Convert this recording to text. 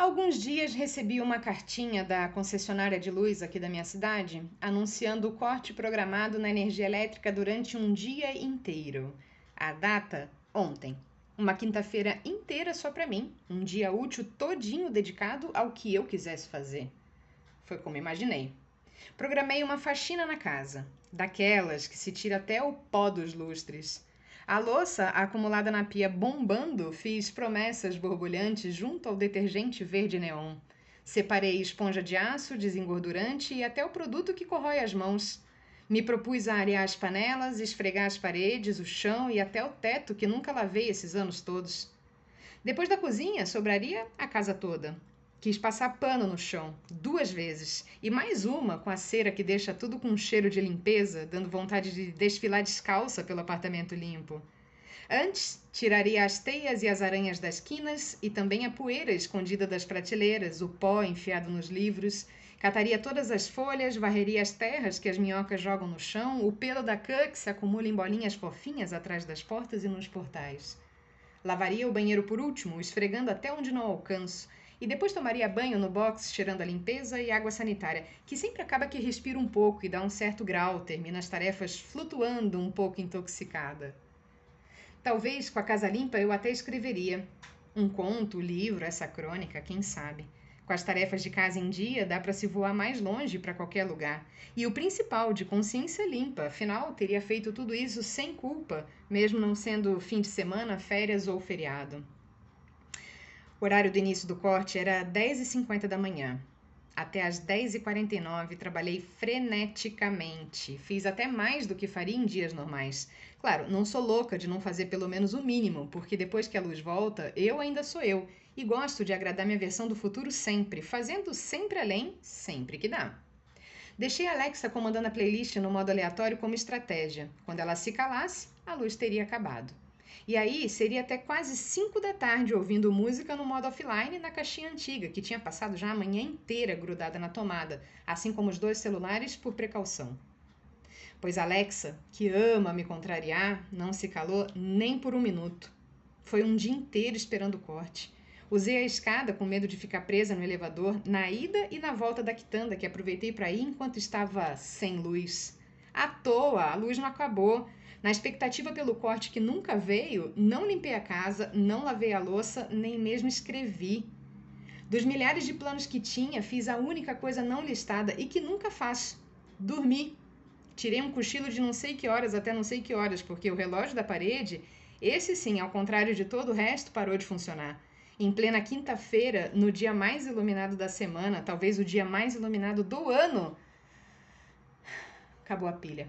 Há alguns dias recebi uma cartinha da concessionária de luz aqui da minha cidade anunciando o corte programado na energia elétrica durante um dia inteiro. A data? Ontem. Uma quinta-feira inteira só para mim, um dia útil todinho dedicado ao que eu quisesse fazer. Foi como imaginei. Programei uma faxina na casa, daquelas que se tira até o pó dos lustres. A louça acumulada na pia bombando, fiz promessas borbulhantes junto ao detergente verde neon. Separei esponja de aço, desengordurante e até o produto que corrói as mãos. Me propus a arear as panelas, esfregar as paredes, o chão e até o teto que nunca lavei esses anos todos. Depois da cozinha, sobraria a casa toda. Quis passar pano no chão, duas vezes, e mais uma com a cera que deixa tudo com um cheiro de limpeza, dando vontade de desfilar descalça pelo apartamento limpo. Antes, tiraria as teias e as aranhas das quinas e também a poeira escondida das prateleiras, o pó enfiado nos livros. Cataria todas as folhas, varreria as terras que as minhocas jogam no chão, o pelo da cã que se acumula em bolinhas fofinhas atrás das portas e nos portais. Lavaria o banheiro por último, esfregando até onde não alcanço, e depois tomaria banho no box, cheirando a limpeza e água sanitária, que sempre acaba que respira um pouco e dá um certo grau, termina as tarefas flutuando um pouco intoxicada. Talvez com a casa limpa eu até escreveria um conto, livro, essa crônica, quem sabe. Com as tarefas de casa em dia, dá para se voar mais longe para qualquer lugar. E o principal, de consciência limpa, afinal, teria feito tudo isso sem culpa, mesmo não sendo fim de semana, férias ou feriado. O horário do início do corte era 10h50 da manhã. Até às 10h49 trabalhei freneticamente. Fiz até mais do que faria em dias normais. Claro, não sou louca de não fazer pelo menos o mínimo, porque depois que a luz volta, eu ainda sou eu. E gosto de agradar minha versão do futuro sempre, fazendo sempre além, sempre que dá. Deixei a Alexa comandando a playlist no modo aleatório como estratégia. Quando ela se calasse, a luz teria acabado. E aí seria até quase 5 da tarde ouvindo música no modo offline na caixinha antiga, que tinha passado já a manhã inteira grudada na tomada, assim como os dois celulares por precaução. Pois Alexa, que ama me contrariar, não se calou nem por um minuto. Foi um dia inteiro esperando o corte. Usei a escada com medo de ficar presa no elevador na ida e na volta da quitanda que aproveitei para ir enquanto estava sem luz. À toa, a luz não acabou. Na expectativa pelo corte que nunca veio, não limpei a casa, não lavei a louça, nem mesmo escrevi. Dos milhares de planos que tinha, fiz a única coisa não listada e que nunca faço: dormi. Tirei um cochilo de não sei que horas até não sei que horas, porque o relógio da parede, esse sim, ao contrário de todo o resto, parou de funcionar. Em plena quinta-feira, no dia mais iluminado da semana, talvez o dia mais iluminado do ano, acabou a pilha.